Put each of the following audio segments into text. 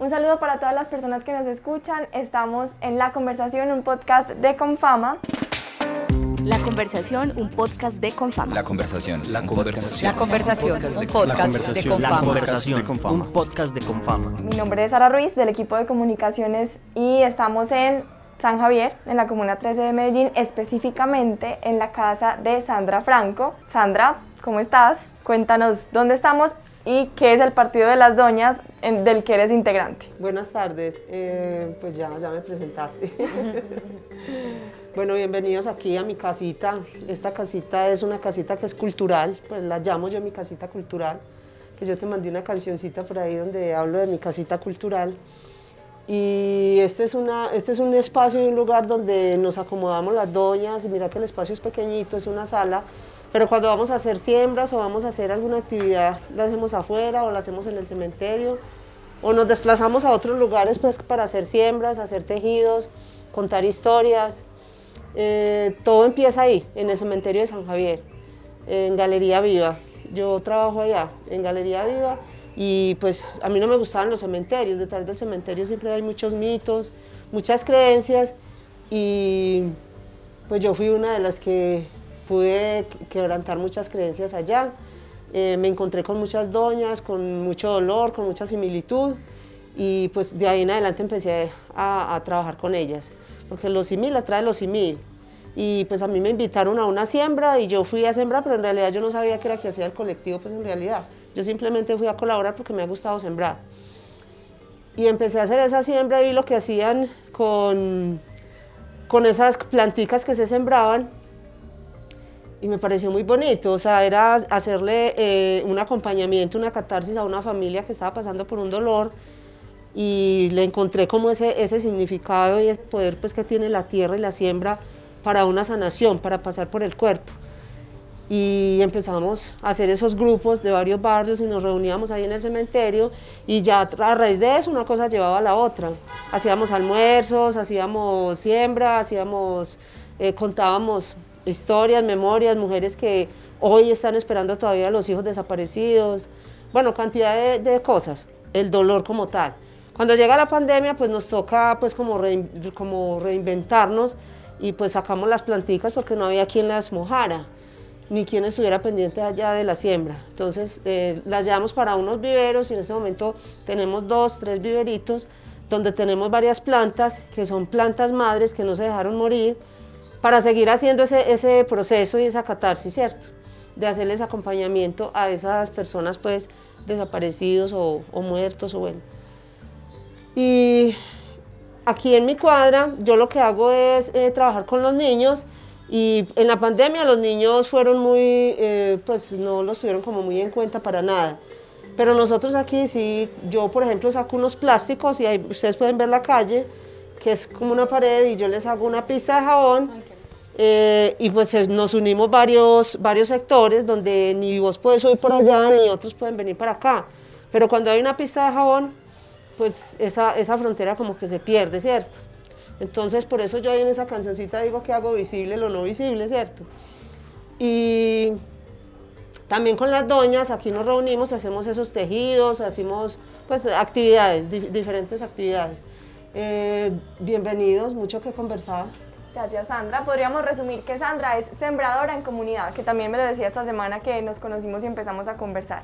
Un saludo para todas las personas que nos escuchan. Estamos en La Conversación, un podcast de Confama. La Conversación, un podcast de Confama. La conversación. La conversación. La conversación, un podcast de La Confama. conversación. Un podcast de Confama. Mi nombre es Sara Ruiz del equipo de comunicaciones y estamos en San Javier, en la Comuna 13 de Medellín, específicamente en la casa de Sandra Franco. Sandra, ¿cómo estás? Cuéntanos dónde estamos y qué es el Partido de las Doñas en- del que eres integrante. Buenas tardes, eh, pues ya, ya me presentaste. bueno, bienvenidos aquí a mi casita. Esta casita es una casita que es cultural, pues la llamo yo mi casita cultural, que yo te mandé una cancioncita por ahí donde hablo de mi casita cultural. Y este es, una, este es un espacio y un lugar donde nos acomodamos las doñas, y mira que el espacio es pequeñito, es una sala, pero cuando vamos a hacer siembras o vamos a hacer alguna actividad, la hacemos afuera o la hacemos en el cementerio, o nos desplazamos a otros lugares pues, para hacer siembras, hacer tejidos, contar historias. Eh, todo empieza ahí, en el cementerio de San Javier, en Galería Viva. Yo trabajo allá, en Galería Viva, y pues a mí no me gustaban los cementerios. Detrás del cementerio siempre hay muchos mitos, muchas creencias, y pues yo fui una de las que pude quebrantar muchas creencias allá. Eh, me encontré con muchas doñas, con mucho dolor, con mucha similitud y pues de ahí en adelante empecé a, a trabajar con ellas, porque lo simil atrae lo simil. Y pues a mí me invitaron a una siembra y yo fui a sembrar, pero en realidad yo no sabía qué era que hacía el colectivo, pues en realidad. Yo simplemente fui a colaborar porque me ha gustado sembrar. Y empecé a hacer esa siembra y lo que hacían con, con esas planticas que se sembraban, y me pareció muy bonito, o sea, era hacerle eh, un acompañamiento, una catarsis a una familia que estaba pasando por un dolor y le encontré como ese, ese significado y ese poder pues, que tiene la tierra y la siembra para una sanación, para pasar por el cuerpo. Y empezamos a hacer esos grupos de varios barrios y nos reuníamos ahí en el cementerio y ya a raíz de eso una cosa llevaba a la otra. Hacíamos almuerzos, hacíamos siembra, hacíamos, eh, contábamos historias, memorias, mujeres que hoy están esperando todavía a los hijos desaparecidos, bueno, cantidad de, cosas, el dolor como tal. Cuando llega la pandemia, pues nos toca pues como, como reinventarnos y pues sacamos las planticas porque no había quien las mojara, ni quien estuviera pendiente allá de la siembra. Entonces eh, las llevamos para unos viveros y en este momento tenemos dos, tres viveritos donde tenemos varias plantas que son plantas madres que no se dejaron morir, para seguir haciendo ese, ese proceso y esa catarsis, ¿cierto? De hacerles acompañamiento a esas personas, pues, desaparecidos o, muertos, o bueno. Y aquí en mi cuadra, yo lo que hago es eh, trabajar con los niños y en la pandemia los niños fueron muy, eh, pues, no los tuvieron como muy en cuenta para nada. Pero nosotros aquí sí, yo por ejemplo saco unos plásticos y ahí ustedes pueden ver la calle, que es como una pared y yo les hago una pista de jabón eh, y pues eh, nos unimos varios, varios sectores donde ni vos puedes subir por allá ni otros pueden venir para acá. Pero cuando hay una pista de jabón, pues esa, esa frontera como que se pierde, ¿cierto? Entonces por eso yo ahí en esa cancioncita digo que hago visible lo no visible, ¿cierto? Y también con las doñas, aquí nos reunimos hacemos esos tejidos, hacemos pues actividades, dif- diferentes actividades. Eh, bienvenidos, mucho que conversar. Gracias, Sandra. Podríamos resumir que Sandra es sembradora en comunidad, que también me lo decía esta semana que nos conocimos y empezamos a conversar.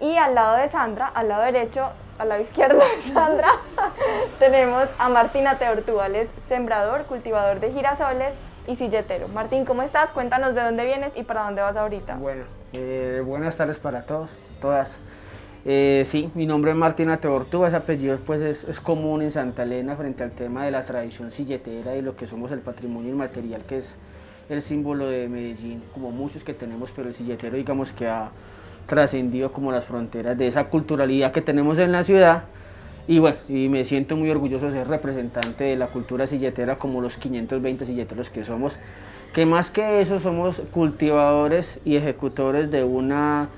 Y al lado de Sandra, al lado derecho, al lado izquierdo de Sandra, tenemos a Martina Teortúbal, es sembrador, cultivador de girasoles y silletero. Martín, ¿cómo estás? Cuéntanos de dónde vienes y para dónde vas ahorita. Bueno, eh, buenas tardes para todos, todas. Eh, sí, mi nombre es Martina Teortúa, ese apellido pues es, común en Santa Elena frente al tema de la tradición silletera y lo que somos el patrimonio inmaterial que es el símbolo de Medellín, como muchos que tenemos, pero el silletero digamos que ha trascendido como las fronteras de esa culturalidad que tenemos en la ciudad. Y bueno, y me siento muy orgulloso de ser representante de la cultura silletera como los 520 silleteros que somos, que más que eso somos cultivadores y ejecutores de una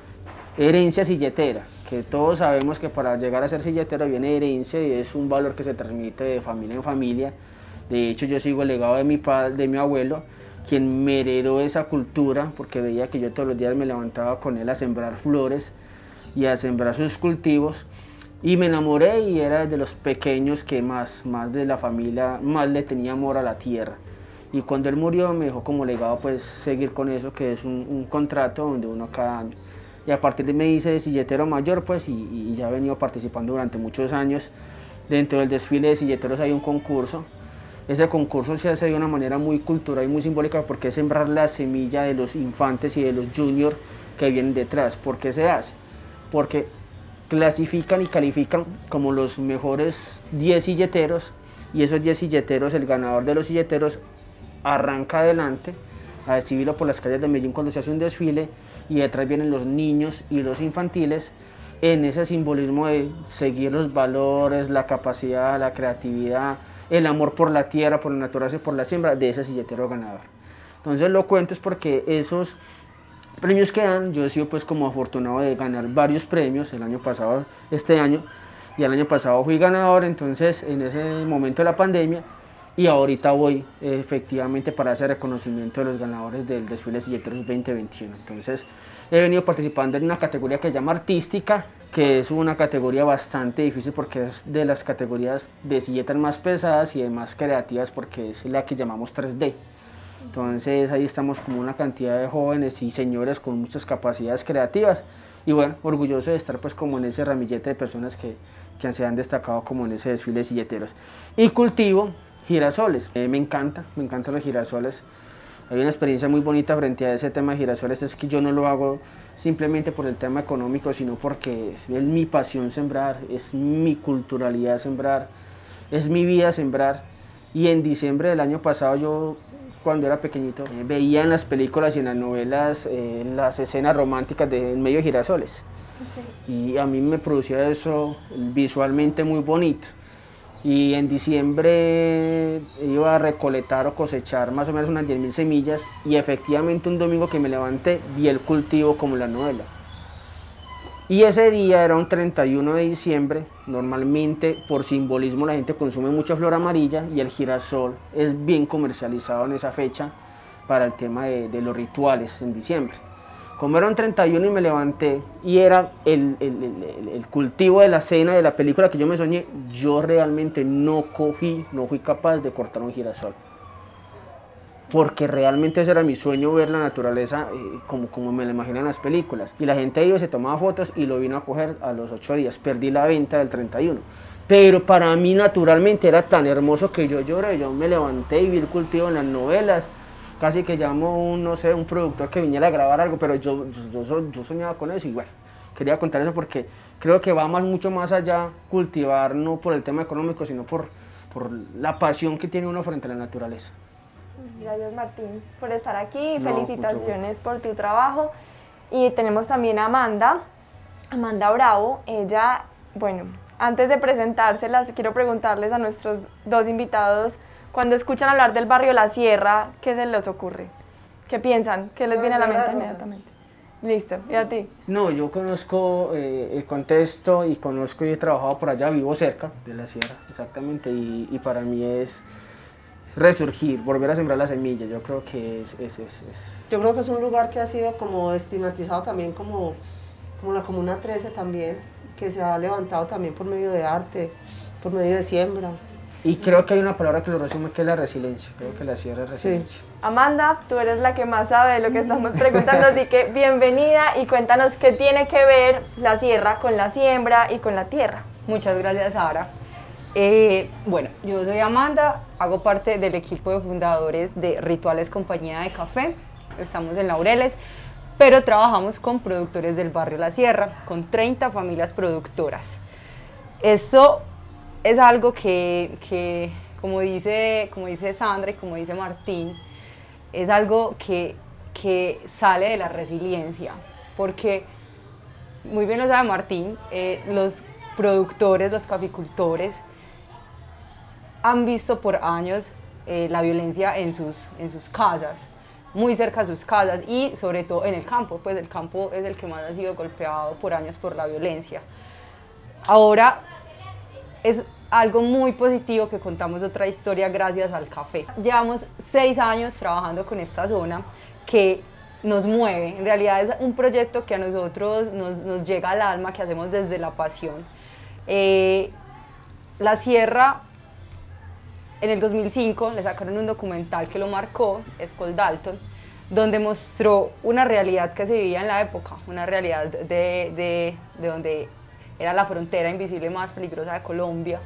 herencia silletera, que todos sabemos que para llegar a ser silletero viene herencia y es un valor que se transmite de familia en familia. De hecho, yo sigo el legado de mi, padre, de mi abuelo, quien me heredó esa cultura, porque veía que yo todos los días me levantaba con él a sembrar flores y a sembrar sus cultivos. Y me enamoré y era de los pequeños que más, más de la familia, más le tenía amor a la tierra. Y cuando él murió me dejó como legado pues seguir con eso, que es un, contrato donde uno cada año. Y a partir de me hice silletero mayor pues y, ya he venido participando durante muchos años. Dentro del desfile de silleteros hay un concurso. Ese concurso se hace de una manera muy cultural y muy simbólica porque es sembrar la semilla de los infantes y de los juniors que vienen detrás. ¿Por qué se hace? Porque clasifican y califican como los mejores 10 silleteros y esos 10 silleteros, el ganador de los silleteros arranca adelante a recibirlo por las calles de Medellín cuando se hace un desfile y detrás vienen los niños y los infantiles en ese simbolismo de seguir los valores, la capacidad, la creatividad, el amor por la tierra, por la naturaleza, por la siembra de ese silletero ganador. Entonces lo cuento es porque esos premios que dan, yo he sido pues como afortunado de ganar varios premios el año pasado, este año, y el año pasado fui ganador, entonces en ese momento de la pandemia, y ahorita voy efectivamente para ese reconocimiento de los ganadores del desfile Silleteros 2021. Entonces he venido participando en una categoría que se llama artística, que es una categoría bastante difícil porque es de las categorías de silletas más pesadas y de más creativas porque es la que llamamos 3D. Entonces ahí estamos como una cantidad de jóvenes y señores con muchas capacidades creativas y bueno, orgulloso de estar pues como en ese ramillete de personas que, que se han destacado como en ese desfile de silleteros. Y cultivo girasoles, eh, me encanta, me encantan los girasoles. Hay una experiencia muy bonita frente a ese tema de girasoles, es que yo no lo hago simplemente por el tema económico, sino porque es mi pasión sembrar, es mi culturalidad sembrar, es mi vida sembrar. Y en diciembre del año pasado yo cuando era pequeñito, eh, veía en las películas y en las novelas eh, las escenas románticas de en medio de girasoles. Y a mí me producía eso visualmente muy bonito. Y en diciembre iba a recolectar o cosechar más o menos unas 10.000 semillas y efectivamente un domingo que me levanté vi el cultivo como la novela. Y ese día era un 31 de diciembre, normalmente por simbolismo la gente consume mucha flor amarilla y el girasol es bien comercializado en esa fecha para el tema de, los rituales en diciembre. Un 31 y me levanté y era el, el, cultivo de la cena de la película que yo me soñé, yo realmente no cogí, no fui capaz de cortar un girasol porque realmente ese era mi sueño, ver la naturaleza eh, como, como me la imaginan las películas. Y la gente iba, se tomaba fotos y lo vino a coger a los ocho días. Perdí la venta del 31. Pero para mí naturalmente era tan hermoso que yo lloré, yo me levanté y vi el cultivo en las novelas. Casi que llamo un, no sé, un productor que viniera a grabar algo, pero yo, yo, yo soñaba con eso y bueno, quería contar eso porque creo que va más, mucho más allá cultivar, no por el tema económico, sino por, por la pasión que tiene uno frente a la naturaleza. Gracias Martín por estar aquí, felicitaciones por tu trabajo. Y tenemos también a Amanda, Amanda Bravo, ella, bueno, antes de presentárselas, quiero preguntarles a nuestros dos invitados, cuando escuchan hablar del barrio La Sierra, ¿qué se les ocurre? ¿Qué piensan? ¿Qué les viene a la mente inmediatamente? Listo, ¿y a ti? No, yo conozco eh, el contexto y conozco y he trabajado por allá, vivo cerca de la sierra, exactamente, y, y para mí es resurgir, volver a sembrar las semillas. Yo creo que es, es, es, Yo creo que es un lugar que ha sido como estigmatizado también como, como la Comuna 13 también, que se ha levantado también por medio de arte, por medio de siembra. Y creo que hay una palabra que lo resume que es la resiliencia. Creo que la sierra es resiliencia. Amanda, tú eres la que más sabe de lo que estamos preguntando, así que bienvenida y cuéntanos qué tiene que ver la sierra con la siembra y con la tierra. Muchas gracias, Sara. Eh, bueno, yo soy Amanda, hago parte del equipo de fundadores de Rituales Compañía de Café, estamos en Laureles, pero trabajamos con productores del barrio La Sierra, con 30 familias productoras. Esto es algo que, como, dice, como dice Sandra y como dice Martín, es algo que, que sale de la resiliencia, porque muy bien lo sabe Martín, eh, los productores, los caficultores, han visto por años eh, la violencia en sus, en sus casas, muy cerca de sus casas y sobre todo en el campo, pues el campo es el que más ha sido golpeado por años por la violencia. Ahora es algo muy positivo que contamos otra historia gracias al café. Llevamos seis años trabajando con esta zona que nos mueve, en realidad es un proyecto que a nosotros nos, nos llega al alma, que hacemos desde la pasión Eh, la sierra, en el 2005, le sacaron un documental que lo marcó, Skull Dalton, donde mostró una realidad que se vivía en la época, una realidad de, de, de donde era la frontera invisible más peligrosa de Colombia.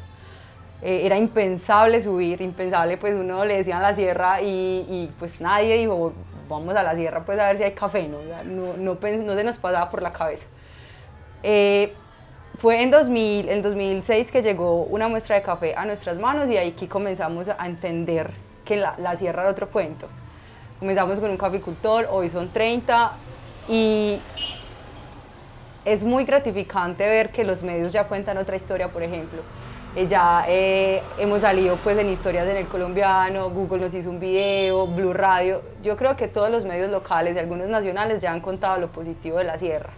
Eh, era impensable subir, impensable, pues uno le decía a la sierra y, pues nadie dijo, vamos a la sierra pues a ver si hay café, no, no, no, se nos pasaba por la cabeza. Eh, fue en, 2000, en 2006 que llegó una muestra de café a nuestras manos y ahí comenzamos a entender que la, la sierra era otro cuento. Comenzamos con un caficultor, hoy son 30 y es muy gratificante ver que los medios ya cuentan otra historia, por ejemplo. Eh, ya eh, hemos salido pues en historias en el colombiano, Google nos hizo un video, Blue Radio. Yo creo que todos los medios locales y algunos nacionales ya han contado lo positivo de la sierra.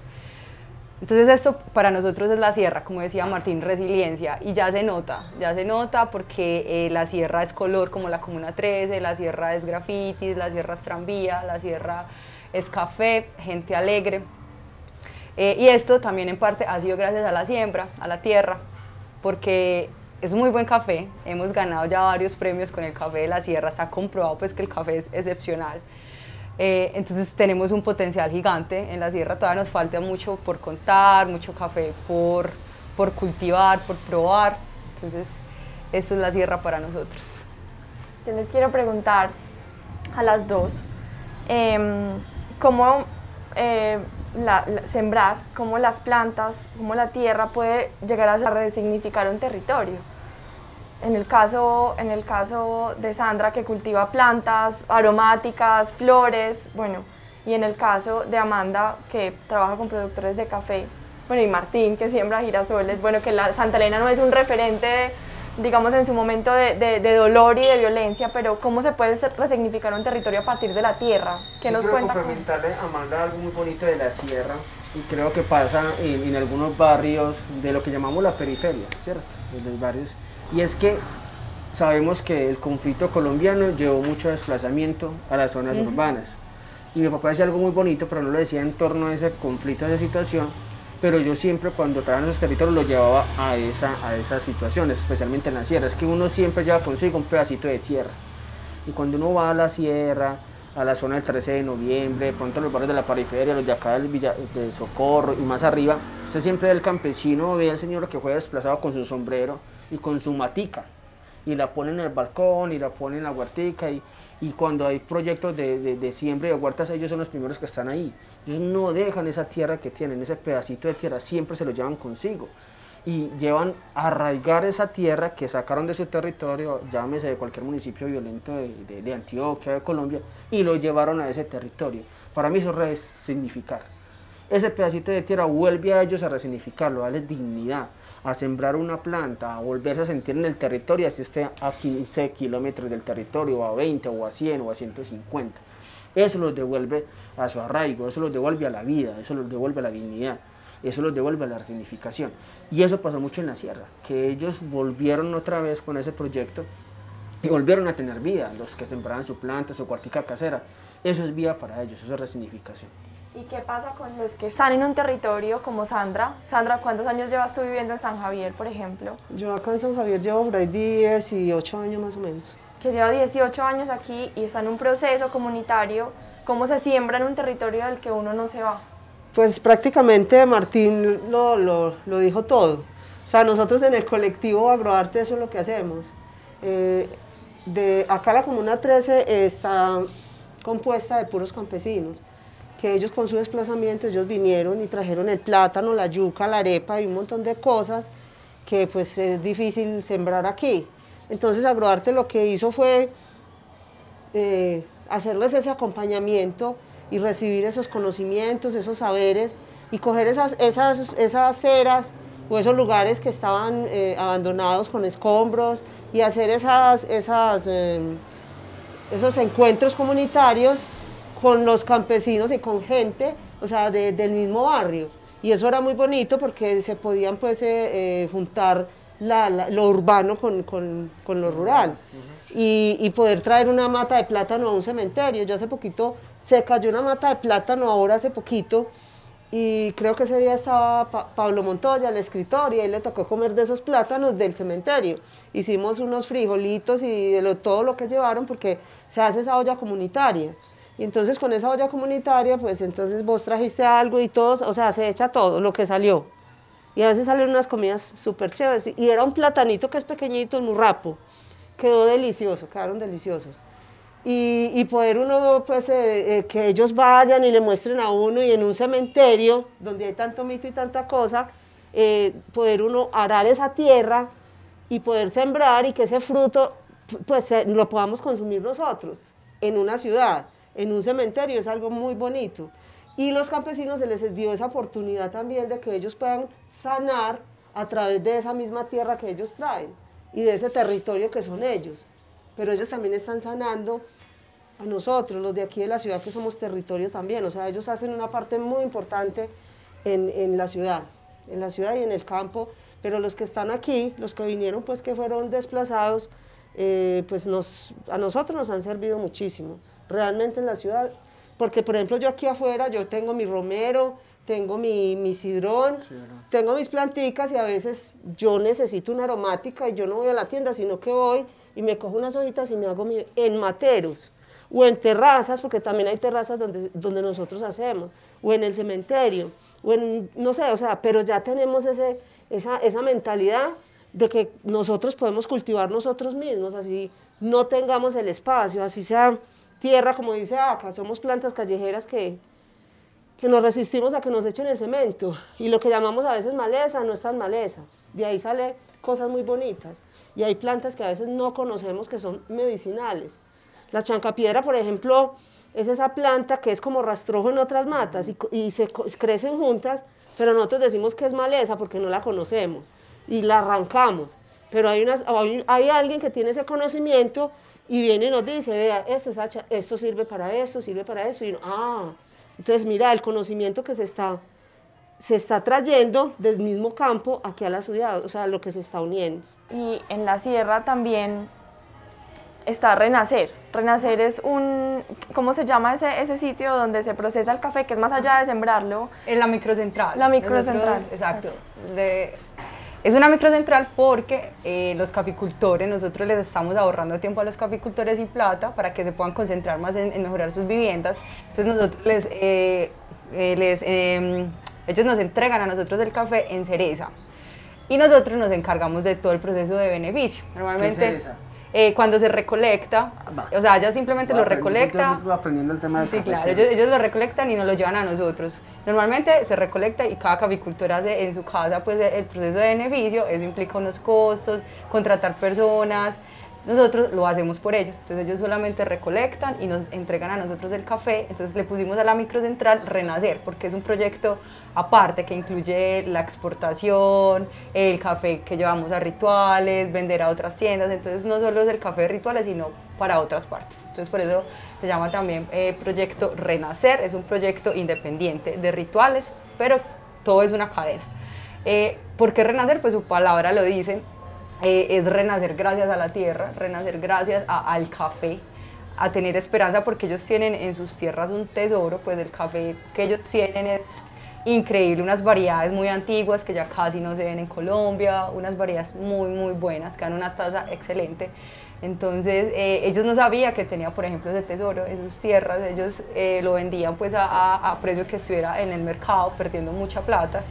Entonces esto para nosotros es la sierra, como decía Martín, resiliencia y ya se nota, ya se nota porque eh, la sierra es color como la Comuna 13, la sierra es grafitis, la sierra es tranvía, la sierra es café, gente alegre. Eh, y esto también en parte ha sido gracias a la siembra, a la tierra, porque es muy buen café, hemos ganado ya varios premios con el café de la sierra, se ha comprobado pues que el café es excepcional. Eh, entonces tenemos un potencial gigante. En la sierra todavía nos falta mucho por contar, mucho café por, por cultivar, por probar. Entonces eso es la sierra para nosotros. Yo les quiero preguntar a las dos, eh, ¿cómo eh, la, la, sembrar, cómo las plantas, cómo la tierra puede llegar a resignificar un territorio? En el, caso, en el caso de Sandra que cultiva plantas aromáticas, flores, bueno, y en el caso de Amanda que trabaja con productores de café, bueno, y Martín que siembra girasoles, bueno, que la Santa Elena no es un referente, digamos, en su momento de, de, de dolor y de violencia, pero ¿cómo se puede resignificar un territorio a partir de la tierra? ¿Qué nos cuenta? complementarle a Amanda algo muy bonito de la sierra, y creo que pasa en, en algunos barrios de lo que llamamos la periferia, ¿cierto? En los barrios y es que sabemos que el conflicto colombiano llevó mucho desplazamiento a las zonas uh -huh. urbanas. Y mi papá decía algo muy bonito, pero no lo decía en torno a ese conflicto, a esa situación, pero yo siempre cuando trabajaba en esos territorios lo llevaba a, esa, a esas situaciones, especialmente en la sierra. Es que uno siempre lleva consigo un pedacito de tierra. Y cuando uno va a la sierra, a la zona del 13 de noviembre, de pronto los barrios de la periferia, los de acá del Villa, de Socorro y más arriba, usted siempre ve el campesino, ve al señor que juega desplazado con su sombrero y con su matica y la pone en el balcón y la pone en la huertica y, y cuando hay proyectos de, de, de siembra de huertas ellos son los primeros que están ahí ellos no dejan esa tierra que tienen, ese pedacito de tierra siempre se lo llevan consigo y llevan a arraigar esa tierra que sacaron de su territorio, llámese de cualquier municipio violento de, de, de Antioquia, de Colombia, y lo llevaron a ese territorio. Para mí eso es resignificar. Ese pedacito de tierra vuelve a ellos a resignificarlo, a darles dignidad, a sembrar una planta, a volverse a sentir en el territorio, así esté a 15 kilómetros del territorio, o a 20, o a 100, o a 150. Eso los devuelve a su arraigo, eso los devuelve a la vida, eso los devuelve a la dignidad, eso los devuelve a la resignificación. Y eso pasó mucho en la sierra, que ellos volvieron otra vez con ese proyecto y volvieron a tener vida, los que sembraban su planta, su cuartica casera. Eso es vida para ellos, eso es resignificación. ¿Y qué pasa con los que están en un territorio como Sandra? Sandra, ¿cuántos años llevas tú viviendo en San Javier, por ejemplo? Yo acá en San Javier llevo por ahí 18 años más o menos. Que lleva 18 años aquí y está en un proceso comunitario. ¿Cómo se siembra en un territorio del que uno no se va? Pues prácticamente Martín lo, lo, lo dijo todo. O sea, nosotros en el colectivo Agroarte eso es lo que hacemos. Eh, de acá la Comuna 13 está compuesta de puros campesinos que ellos con su desplazamiento, ellos vinieron y trajeron el plátano, la yuca, la arepa y un montón de cosas que pues es difícil sembrar aquí. Entonces Agroarte lo que hizo fue eh, hacerles ese acompañamiento y recibir esos conocimientos, esos saberes y coger esas, esas, esas ceras o esos lugares que estaban eh, abandonados con escombros y hacer esas, esas, eh, esos encuentros comunitarios con los campesinos y con gente, o sea, de, del mismo barrio. Y eso era muy bonito porque se podían pues eh, eh, juntar lo urbano con, con, con lo rural y, poder traer una mata de plátano a un cementerio. Yo hace poquito se cayó una mata de plátano ahora hace poquito y creo que ese día estaba Pablo Montoya, el escritor, y él le tocó comer de esos plátanos del cementerio. Hicimos unos frijolitos y de todo lo que llevaron porque se hace esa olla comunitaria. Y entonces con esa olla comunitaria, pues entonces vos trajiste algo y todos, o sea, se echa todo lo que salió. Y a veces salen unas comidas súper chéveres. Y era un platanito que es pequeñito, el murrapo. Quedó delicioso, quedaron deliciosos y, poder uno, pues, eh, eh, que ellos vayan y le muestren a uno y en un cementerio donde hay tanto mito y tanta cosa, eh, poder uno arar esa tierra y poder sembrar y que ese fruto, pues, lo podamos consumir nosotros en una ciudad, en un cementerio, es algo muy bonito. Y los campesinos se les dio esa oportunidad también de que ellos puedan sanar a través de esa misma tierra que ellos traen y de ese territorio que son ellos. Pero ellos también están sanando a nosotros, los de aquí de la ciudad, que somos territorio también. O sea, ellos hacen una parte muy importante en, en, la ciudad, en la ciudad y en el campo, pero los que están aquí, los que vinieron, pues que fueron desplazados, eh, pues nos, a nosotros nos han servido muchísimo, realmente en la ciudad, porque por ejemplo yo aquí afuera, yo tengo mi romero, tengo mi, mi sidrón, tengo mis planticas y a veces yo necesito una aromática y yo no voy a la tienda, sino que voy y me cojo unas hojitas y me hago mi, en materos o en terrazas, porque también hay terrazas donde, donde nosotros hacemos, o en el cementerio, o en, no sé, o sea, pero ya tenemos ese, esa, esa mentalidad de que nosotros podemos cultivar nosotros mismos, así no tengamos el espacio, así sea tierra, como dice acá, somos plantas callejeras que, que nos resistimos a que nos echen el cemento. Y lo que llamamos a veces maleza no es tan maleza. De ahí sale cosas muy bonitas. Y hay plantas que a veces no conocemos que son medicinales. La chancapiedra, por ejemplo, es esa planta que es como rastrojo en otras matas y, se crecen juntas, pero nosotros decimos que es maleza porque no la conocemos y la arrancamos. Pero hay, unas, hay, alguien que tiene ese conocimiento y viene y nos dice, vea, este esto sirve para esto, sirve para eso. Y, ah, entonces mira, el conocimiento que se está, se está trayendo del mismo campo aquí a la ciudad, o sea, lo que se está uniendo. Y en la sierra también está Renacer. Renacer es un, ¿cómo se llama ese, ese sitio donde se procesa el café, que es más allá de sembrarlo? En la microcentral. La microcentral. exacto. Es una microcentral porque eh, los caficultores, nosotros les estamos ahorrando tiempo a los caficultores y plata para que se puedan concentrar más en, mejorar sus viviendas. Entonces nosotros les, eh, eh, les em, ellos nos entregan a nosotros el café en cereza y nosotros nos encargamos de todo el proceso de beneficio. Normalmente. ¿Qué cereza? Eh, cuando se recolecta, o sea, ella simplemente lo recolecta. aprendiendo el tema Sí, claro, ellos, lo recolectan y nos lo llevan a nosotros. Normalmente se recolecta y cada caficultor hace en su casa pues el proceso de beneficio, eso implica unos costos, contratar personas, nosotros lo hacemos por ellos. Entonces ellos solamente recolectan y nos entregan a nosotros el café. Entonces le pusimos a la microcentral Renacer, porque es un proyecto aparte que incluye la exportación, el café que llevamos a rituales, vender a otras tiendas. Entonces no solo es el café de rituales, sino para otras partes. Entonces por eso se llama también eh, proyecto Renacer. Es un proyecto independiente de rituales, pero todo es una cadena. Eh, ¿Por qué Renacer? Pues su palabra lo dice, eh, es renacer gracias a la tierra, renacer gracias al café, a tener esperanza porque ellos tienen en sus tierras un tesoro, pues el café que ellos tienen es increíble, unas variedades muy antiguas que ya casi no se ven en Colombia, unas variedades muy muy buenas que dan una tasa excelente. Entonces eh, ellos no sabían que tenía, por ejemplo, ese tesoro en sus tierras, ellos eh, lo vendían pues a, a precio que estuviera en el mercado, perdiendo mucha plata.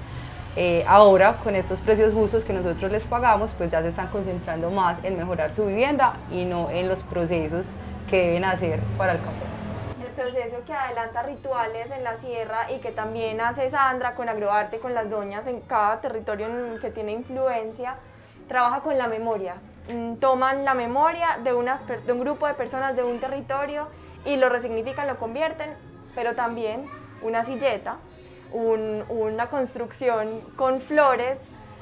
Eh, ahora con estos precios justos que nosotros les pagamos, pues ya se están concentrando más en mejorar su vivienda y no en los procesos que deben hacer para el café. El proceso que adelanta rituales en la sierra y que también hace Sandra con Agroarte, con las doñas en cada territorio que tiene influencia, trabaja con la memoria. Mm, toman la memoria de, unas, de un grupo de personas de un territorio y lo resignifican, lo convierten, pero también una silleta una construcción con flores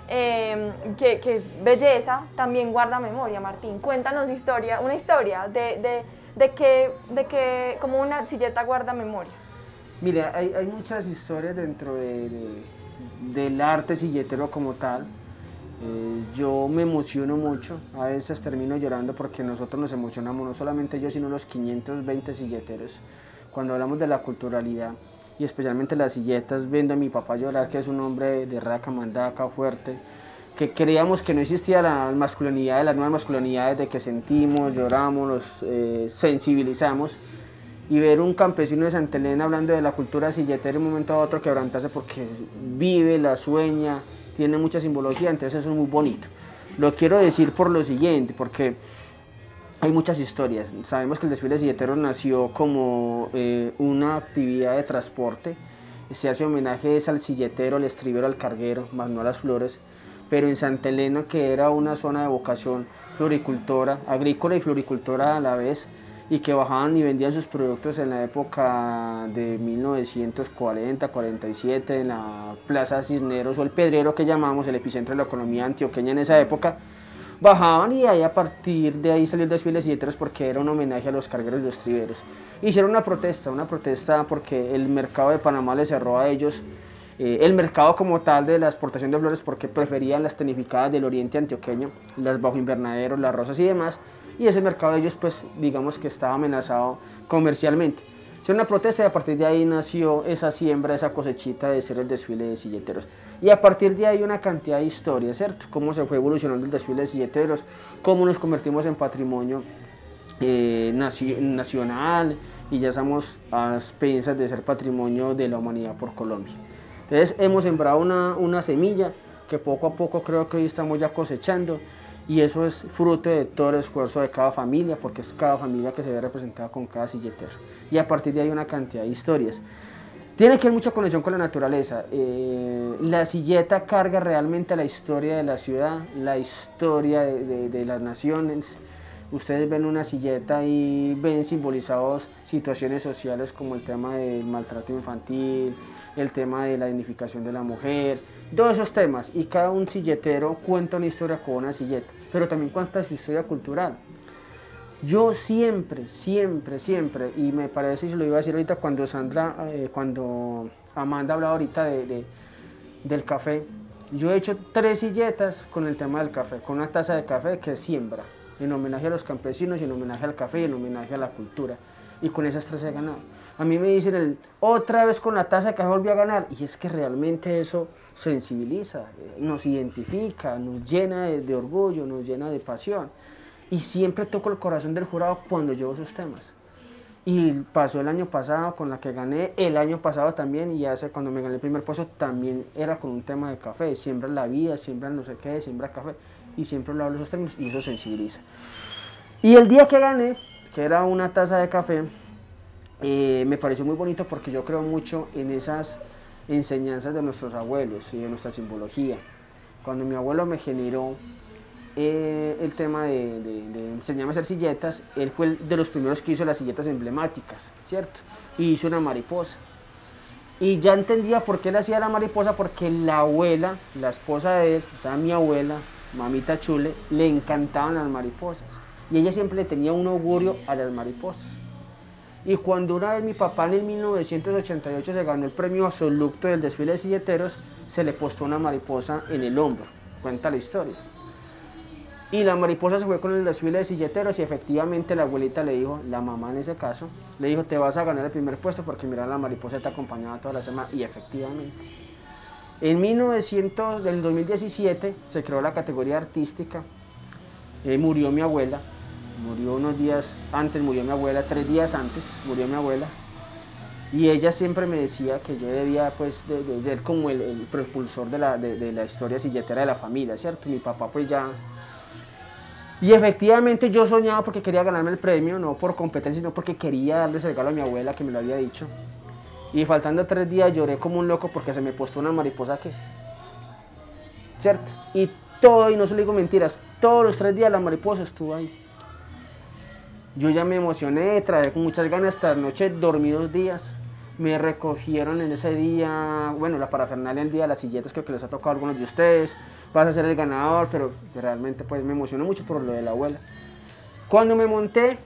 em, que, es belleza, también guarda memoria, Martín. Cuéntanos historia, una historia de, que, de que como una silleta guarda memoria. Mira, hay, muchas historias dentro del arte silletero como tal. Eh, yo me emociono mucho, a veces termino llorando porque nosotros nos emocionamos, no solamente yo, sino los 520 silleteros, cuando hablamos de la culturalidad y especialmente las silletas, viendo a mi papá llorar, que es un hombre de raca, mandaca, fuerte, que creíamos que no existía la masculinidad de las nuevas masculinidades, de que sentimos, lloramos, nos eh, sensibilizamos, y ver un campesino de Santa Elena hablando de la cultura silletera en un momento a otro quebrantarse porque vive, la sueña, tiene mucha simbología, entonces eso es muy bonito. Lo quiero decir por lo siguiente, porque hay muchas historias. Sabemos que el desfile de silleteros nació como eh, una actividad de transporte. Se hace homenaje al silletero, al estribero, al carguero, más no a las flores. Pero en Santa Elena, que era una zona de vocación floricultora, agrícola y floricultora a la vez, y que bajaban y vendían sus productos en la época de 1940, 47, en la Plaza Cisneros o el Pedrero que llamamos el epicentro de la economía antioqueña en esa época, bajaban y ahí a partir de ahí salió el desfile de porque era un homenaje a los cargueros y los triberos. Hicieron una protesta, una protesta porque el mercado de Panamá les cerró a ellos eh, el mercado como tal de la exportación de flores porque preferían las tenificadas del oriente antioqueño, las bajo invernaderos, las rosas y demás, y ese mercado de ellos pues digamos que estaba amenazado comercialmente. Hicieron una protesta y a partir de ahí nació esa siembra, esa cosechita de ser el desfile de silleteros. Y a partir de ahí una cantidad de historias, ¿cierto? Cómo se fue evolucionando el desfile de silleteros, cómo nos convertimos en patrimonio eh, nacional y ya estamos a expensas de ser patrimonio de la humanidad por Colombia. Entonces hemos sembrado una, una semilla que poco a poco creo que hoy estamos ya cosechando y eso es fruto de todo el esfuerzo de cada familia, porque es cada familia que se ve representada con cada silletero. Y a partir de ahí una cantidad de historias. Tiene que haber mucha conexión con la naturaleza. Eh, la silleta carga realmente la historia de la ciudad, la historia de, de, las naciones. Ustedes ven una silleta y ven simbolizados situaciones sociales como el tema del maltrato infantil, el tema de la dignificación de la mujer, todos esos temas. Y cada un silletero cuenta una historia con una silleta pero también cuenta su historia cultural. Yo siempre, siempre, siempre, y me parece, y se lo iba a decir ahorita cuando Sandra, eh, cuando Amanda hablaba ahorita de, del café, yo he hecho tres silletas con el tema del café, con una taza de café que siembra, en homenaje a los campesinos, en homenaje al café y en homenaje a la cultura. Y con esas tres he ganado. A mí me dicen, el, otra vez con la taza de café volví a ganar. Y es que realmente eso sensibiliza, nos identifica, nos llena de, orgullo, nos llena de pasión. Y siempre toco el corazón del jurado cuando llevo esos temas. Y pasó el año pasado con la que gané, el año pasado también, y hace cuando me gané el primer puesto también era con un tema de café. Siembra la vida, siembra no sé qué, siembra café. Y siempre lo hablo esos términos y eso sensibiliza. Y el día que gané, que era una taza de café, eh, me pareció muy bonito porque yo creo mucho en esas enseñanzas de nuestros abuelos y de nuestra simbología. Cuando mi abuelo me generó eh, el tema de, enseñarme a hacer silletas, él fue de los primeros que hizo las silletas emblemáticas, ¿cierto? Y hizo una mariposa. Y ya entendía por qué él hacía la mariposa, porque la abuela, la esposa de él, o sea, mi abuela, mamita chule, le encantaban las mariposas. Y ella siempre le tenía un augurio a las mariposas. Y cuando una vez mi papá en el 1988 se ganó el premio absoluto del desfile de silleteros, se le postó una mariposa en el hombro. Cuenta la historia. Y la mariposa se fue con el desfile de silleteros y efectivamente la abuelita le dijo, la mamá en ese caso, le dijo, te vas a ganar el primer puesto porque mira, la mariposa te acompañaba toda la semana. Y efectivamente. En 1900, del 2017 se creó la categoría artística, eh, murió mi abuela, Murió unos días antes, murió mi abuela, tres días antes murió mi abuela. Y ella siempre me decía que yo debía pues de, ser como el, propulsor de la, de, la historia silletera de la familia, ¿cierto? Mi papá pues ya... Y efectivamente yo soñaba porque quería ganarme el premio, no por competencia, sino porque quería darle ese regalo a mi abuela que me lo había dicho. Y faltando tres días lloré como un loco porque se me postó una mariposa que... ¿Cierto? Y todo, y no se le digo mentiras, todos los tres días la mariposa estuvo ahí. Yo ya me emocioné, traje con muchas ganas esta noche, dormí dos días. Me recogieron en ese día, bueno, la parafernalia el día de las silletas, creo que les ha tocado a algunos de ustedes. Vas a ser el ganador, pero realmente pues me emocionó mucho por lo de la abuela. Cuando me monté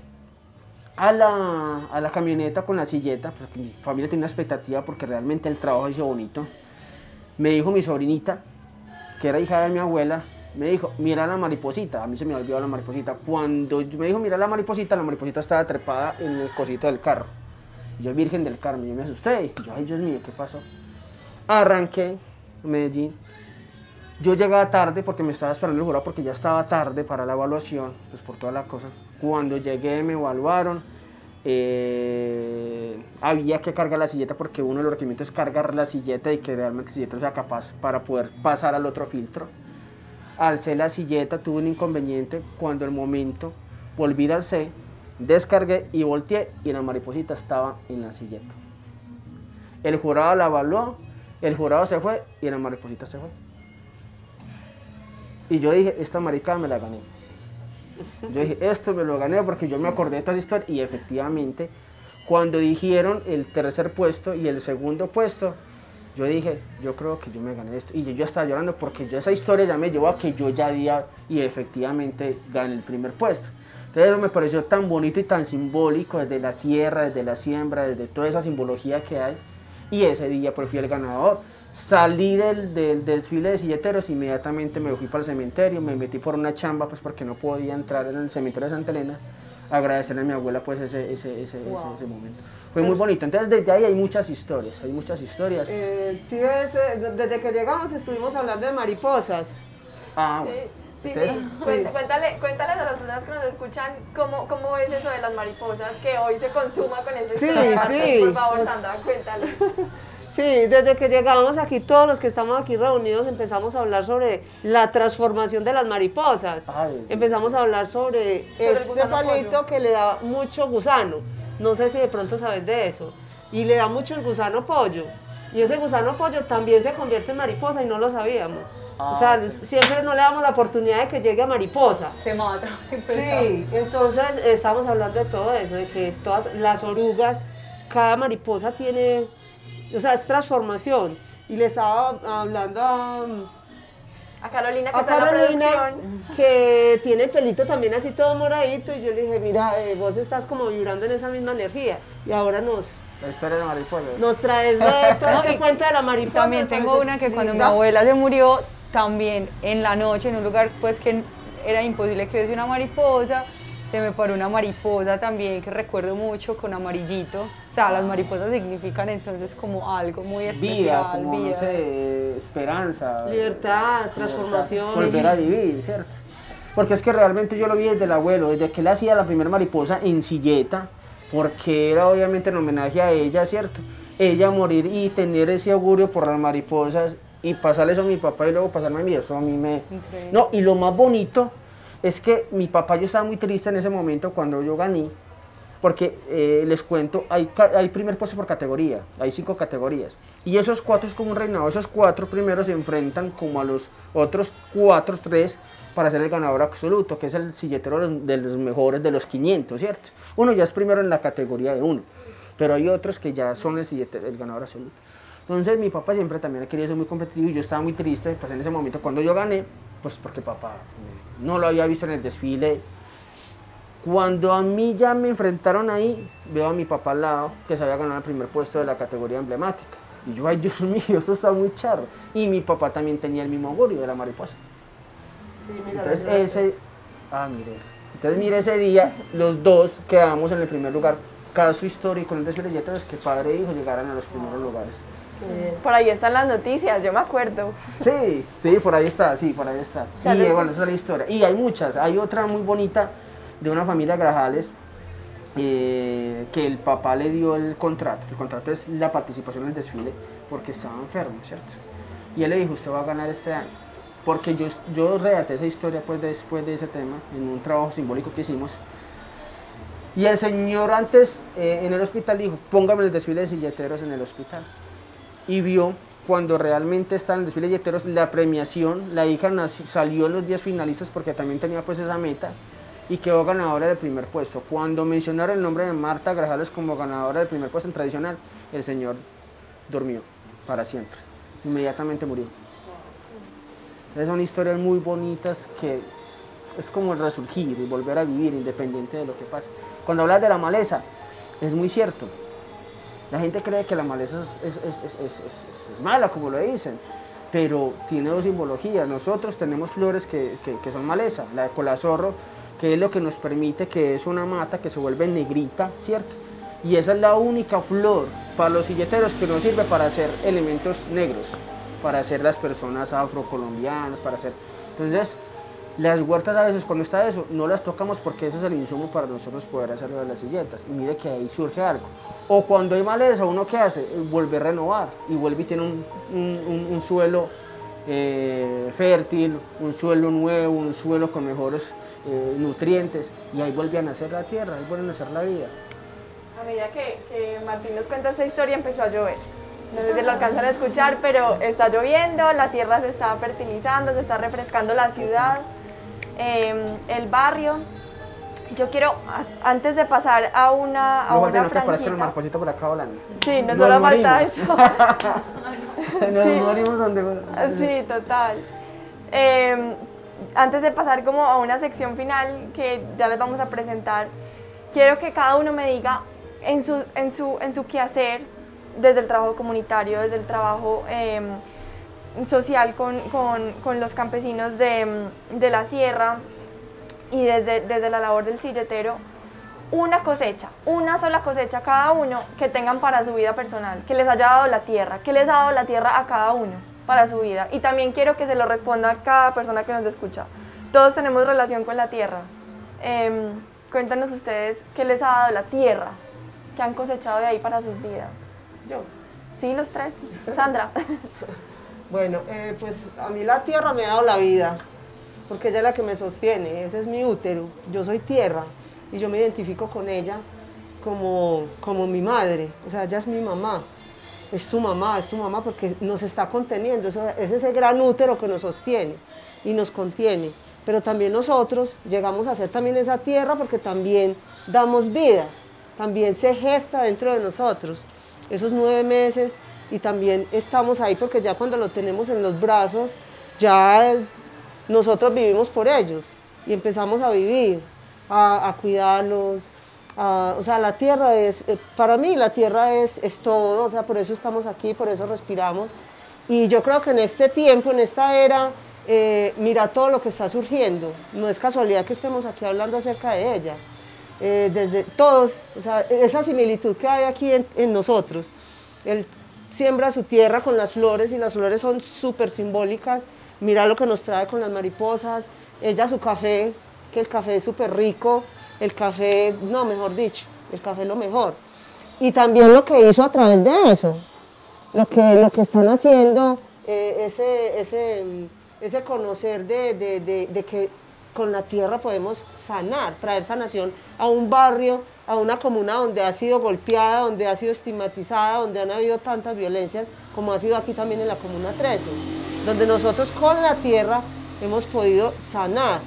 a la, a la camioneta con la silleta, porque mi familia tenía una expectativa porque realmente el trabajo hizo bonito, me dijo mi sobrinita, que era hija de mi abuela, me dijo, mira la mariposita. A mí se me olvidó la mariposita. Cuando me dijo, mira la mariposita, la mariposita estaba trepada en el cosito del carro. yo, Virgen del Carmen, yo me asusté. Yo, ay, Dios mío, ¿qué pasó? Arranqué Medellín. Yo llegaba tarde porque me estaba esperando el jurado porque ya estaba tarde para la evaluación, pues por todas las cosas. Cuando llegué me evaluaron, eh, había que cargar la silleta porque uno de los requerimientos es cargar la silleta y que realmente la silleta sea capaz para poder pasar al otro filtro. Alcé la silleta, tuve un inconveniente cuando el momento volví al C, descargué y volteé y la mariposita estaba en la silleta. El jurado la evaluó, el jurado se fue y la mariposita se fue. Y yo dije, esta marica me la gané. Yo dije, esto me lo gané porque yo me acordé de estas historias y efectivamente, cuando dijeron el tercer puesto y el segundo puesto, yo dije, yo creo que yo me gané esto. Y yo, yo estaba llorando porque ya esa historia ya me llevó a que yo ya había y efectivamente gané el primer puesto. Entonces eso me pareció tan bonito y tan simbólico desde la tierra, desde la siembra, desde toda esa simbología que hay. Y ese día pues fui el ganador. Salí del, del, desfile de silleteros, inmediatamente me fui para el cementerio, me metí por una chamba pues porque no podía entrar en el cementerio de Santa Elena. Agradecerle a mi abuela pues ese, ese, ese, ese, ese momento. Fue muy bonito. Entonces desde ahí hay muchas historias, hay muchas historias. Eh, sí, ves, eh, desde que llegamos estuvimos hablando de mariposas. Ah, bueno. Sí, sí, Cuéntale, cuéntales a las personas que nos escuchan cómo, cómo es eso de las mariposas que hoy se consuma con esta Sí, historia. sí. Por favor, Pues- Sandra, cuéntale. Sí, desde que llegamos aquí, todos los que estamos aquí reunidos empezamos a hablar sobre la transformación de las mariposas. Ay, empezamos a hablar sobre, este palito pollo. que le da mucho gusano. No sé si de pronto sabes de eso. Y le da mucho el gusano pollo. Y ese gusano pollo también se convierte en mariposa y no lo sabíamos. o sea, Ah, siempre no le damos la oportunidad de que llegue a mariposa. Se mata. Sí, entonces estamos hablando de todo eso, de que todas las orugas, cada mariposa tiene, o sea, es transformación. Y le estaba hablando a, A Carolina, que a está en la Carolina, producción. que tiene el pelito también así todo moradito, y yo le dije, mira, eh, vos estás como vibrando en esa misma energía, y ahora nos, La historia de mariposa. nos traes de todo No, este y- cuento de la mariposa. También me tengo una que cuando mi abuela se murió, también en la noche, en un lugar pues que era imposible que hubiese una mariposa, se me paró una mariposa también que recuerdo mucho con amarillito. O sea, las mariposas significan entonces como algo muy especial, vida, como, no vida. sé, esperanza. Libertad, transformación. Volver a vivir, ¿cierto? Porque es que realmente yo lo vi desde el abuelo, desde que él hacía la primera mariposa en silleta, porque era obviamente en homenaje a ella, ¿cierto? Ella morir y tener ese augurio por las mariposas y pasarle eso a mi papá y luego pasarme a mí, eso a mí me... Increíble. No, y lo más bonito es que mi papá, yo estaba muy triste en ese momento cuando yo gané, porque eh, les cuento, hay, hay primer puesto por categoría, hay cinco categorías. Y esos cuatro es como un reinado, esos cuatro primeros se enfrentan como a los otros cuatro, tres, para ser el ganador absoluto, que es el silletero de los, de los mejores de los 500, ¿cierto? Uno ya es primero en la categoría de uno, pero hay otros que ya son el, silletero, el ganador absoluto. Entonces mi papá siempre también quería ser muy competitivo y yo estaba muy triste, pues en ese momento cuando yo gané, pues porque papá no lo había visto en el desfile, cuando a mí ya me enfrentaron ahí, veo a mi papá al lado, que se había ganado el primer puesto de la categoría emblemática. Y yo, ay, Dios mío, esto está muy charro. Y mi papá también tenía el mismo augurio de la mariposa. Sí, mira, Entonces mira, ese, ah, mire ese. Entonces mire ese día, los dos quedamos en el primer lugar. Caso histórico en el desfile de yetas, que padre e hijo llegaran a los primeros lugares. Eh, Por ahí están las noticias, yo me acuerdo. Sí, sí, por ahí está, sí, por ahí está. Claro. Y eh, bueno, esa es la historia. Y hay muchas, hay otra muy bonita de una familia Grajales eh, que el papá le dio el contrato. El contrato es la participación en el desfile porque estaba enfermo, ¿cierto? Y él le dijo, usted va a ganar este año. Porque yo, yo redacté esa historia pues, después de ese tema en un trabajo simbólico que hicimos. Y el señor antes eh, en el hospital dijo, póngame el desfile de silleteros en el hospital y vio cuando realmente está en el desfile de yeteros la premiación, la hija salió en los días finalistas porque también tenía pues esa meta y quedó ganadora del primer puesto. Cuando mencionaron el nombre de Marta Grajales como ganadora del primer puesto en tradicional, el señor durmió para siempre, inmediatamente murió. Esas son historias muy bonitas que es como el resurgir y volver a vivir independiente de lo que pase. Cuando hablas de la maleza, es muy cierto. La gente cree que la maleza es, es- es- es- mala, como lo dicen, pero tiene dos simbologías. Nosotros tenemos flores que, que- son maleza, la de colazorro, que es lo que nos permite que es una mata que se vuelve negrita, ¿cierto? Y esa es la única flor para los silleteros que no sirve para hacer elementos negros, para hacer las personas afrocolombianas, para hacer... Entonces, las huertas a veces cuando está eso, no las tocamos porque ese es el insumo para nosotros poder hacer las silletas. Y mire que ahí surge algo. O cuando hay maleza, uno qué hace? Vuelve a renovar y vuelve y tiene un, suelo eh, fértil, un suelo nuevo, un suelo con mejores eh, nutrientes y ahí vuelve a nacer la tierra, ahí vuelve a nacer la vida. A medida que, que Martín nos cuenta esta historia empezó a llover. No sé si lo alcanzan a escuchar, pero está lloviendo, la tierra se está fertilizando, se está refrescando la ciudad, em, el barrio. Yo quiero, antes de pasar a una, a no, una parezca el marcosito por acá volando. Sí, no solo falta eso. Nos sí. morimos donde... Sí, total. Eh, antes de pasar como a una sección final que ya les vamos a presentar, quiero que cada uno me diga en su, en su, en su quehacer, desde el trabajo comunitario, desde el trabajo em, social con, con, con, los campesinos de, de, la sierra y desde, desde la labor del silletero, una cosecha, una sola cosecha cada uno que tengan para su vida personal, que les haya dado la tierra, que les ha dado la tierra a cada uno para su vida. Y también quiero que se lo responda a cada persona que nos escucha. Todos tenemos relación con la tierra. Eh, cuéntanos ustedes qué les ha dado la tierra, que han cosechado de ahí para sus vidas. Yo. Sí, los tres. Sandra. bueno, eh, pues a mí la tierra me ha dado la vida, porque ella es la que me sostiene, ese es mi útero, yo soy tierra y yo me identifico con ella como, como mi madre, o sea, ella es mi mamá es tu mamá, es tu mamá porque nos está conteniendo, es ese gran útero que nos sostiene y nos contiene. Pero también nosotros llegamos a ser también esa tierra porque también damos vida, también se gesta dentro de nosotros. Esos nueve meses y también estamos ahí porque ya cuando lo tenemos en los brazos, ya nosotros vivimos por ellos y empezamos a vivir, a, cuidarlos, o sea, la tierra es, eh, para mí la tierra es, es todo, o sea, por eso estamos aquí, por eso respiramos. Y yo creo que en este tiempo, en esta era, eh, mira todo lo que está surgiendo. No es casualidad que estemos aquí hablando acerca de ella. Eh, desde todos, o sea, esa similitud que hay aquí en, en, nosotros. Él siembra su tierra con las flores y las flores son súper simbólicas. Mira lo que nos trae con las mariposas. Ella su café, que el café es súper rico el café, no, mejor dicho, el café es lo mejor. Y también lo que hizo a través de eso, lo que, lo que están haciendo, eh, ese, ese, ese, conocer de, de, de, que con la tierra podemos sanar, traer sanación a un barrio, a una comuna donde ha sido golpeada, donde ha sido estigmatizada, donde han habido tantas violencias, como ha sido aquí también en la Comuna 13, donde nosotros con la tierra hemos podido sanar,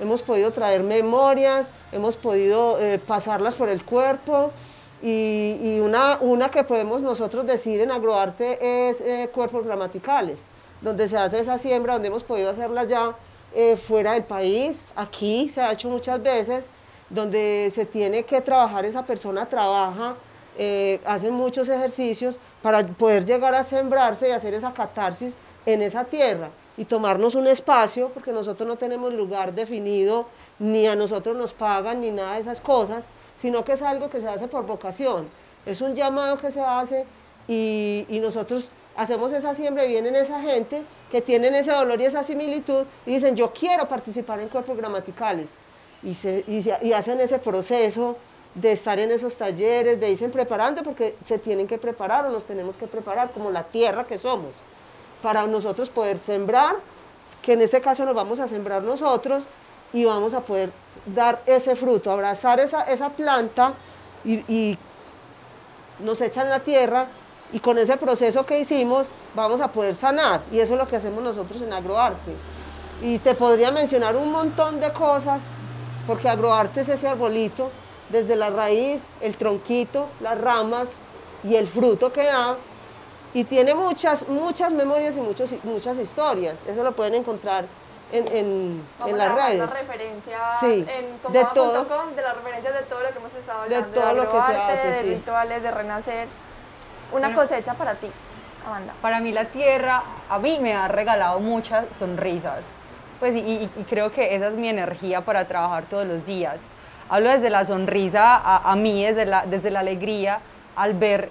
hemos podido traer memorias, hemos podido eh, pasarlas por el cuerpo y, una, que podemos nosotros decir en agroarte es eh, cuerpos gramaticales, donde se hace esa siembra, donde hemos podido hacerla ya eh, fuera del país, aquí se ha hecho muchas veces, donde se tiene que trabajar, esa persona trabaja, hace muchos ejercicios para poder llegar a sembrarse y hacer esa catarsis en esa tierra y tomarnos un espacio, porque nosotros no tenemos lugar definido ni a nosotros nos pagan, ni nada de esas cosas, sino que es algo que se hace por vocación. Es un llamado que se hace y, nosotros hacemos esa siembra y vienen esa gente que tienen ese dolor y esa similitud y dicen, yo quiero participar en cuerpos gramaticales. Y, se, y, hacen ese proceso de estar en esos talleres, de irse preparando porque se tienen que preparar o nos tenemos que preparar como la tierra que somos, para nosotros poder sembrar, que en este caso nos vamos a sembrar nosotros y vamos a poder dar ese fruto, abrazar esa, esa planta y, nos echan la tierra y con ese proceso que hicimos vamos a poder sanar y eso es lo que hacemos nosotros en agroarte. Y te podría mencionar un montón de cosas porque agroarte es ese arbolito, desde la raíz, el tronquito, las ramas y el fruto que da y tiene muchas, muchas memorias y muchos, muchas historias. Eso lo pueden encontrar en, en, en las redes. Sí, en de todo, de las referencias de todo lo que hemos estado hablando. De todo lo que se hace, de sí. rituales, de renacer. Una cosecha para ti, Amanda. Para mí la tierra, a mí me ha regalado muchas sonrisas. Pues y, y, creo que esa es mi energía para trabajar todos los días. Hablo desde la sonrisa, a, mí, desde la, desde la alegría, al ver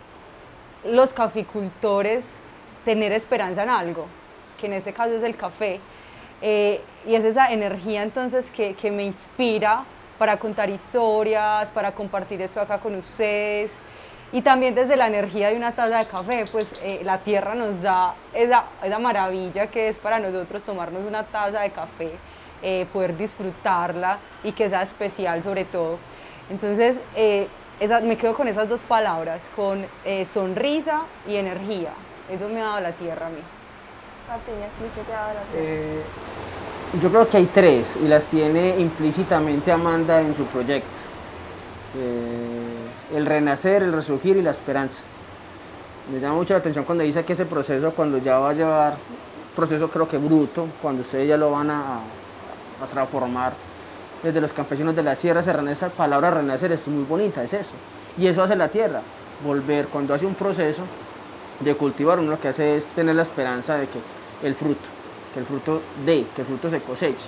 los caficultores tener esperanza en algo, que en ese caso es el café. Eh, y es esa energía entonces que, que, me inspira para contar historias, para compartir esto acá con ustedes. Y también desde la energía de una taza de café, pues eh, la tierra nos da esa, esa, maravilla que es para nosotros tomarnos una taza de café, eh, poder disfrutarla y que sea especial sobre todo. Entonces, eh, me quedo con esas dos palabras, con sonrisa y energía. Eso me ha dado la tierra a mí. ¿qué te ha dado la tierra? yo creo que hay tres y las tiene implícitamente Amanda en su proyecto. El renacer, el resurgir y la esperanza. Me llama mucho la atención cuando dice que ese proceso, cuando ya va a llevar, proceso creo que bruto, cuando ustedes ya lo van a, transformar desde los campesinos de la sierra, se renace, la palabra renacer es muy bonita, es eso. Y eso hace la tierra, volver, cuando hace un proceso de cultivar, uno lo que hace es tener la esperanza de que el fruto, que el fruto dé, que el fruto se coseche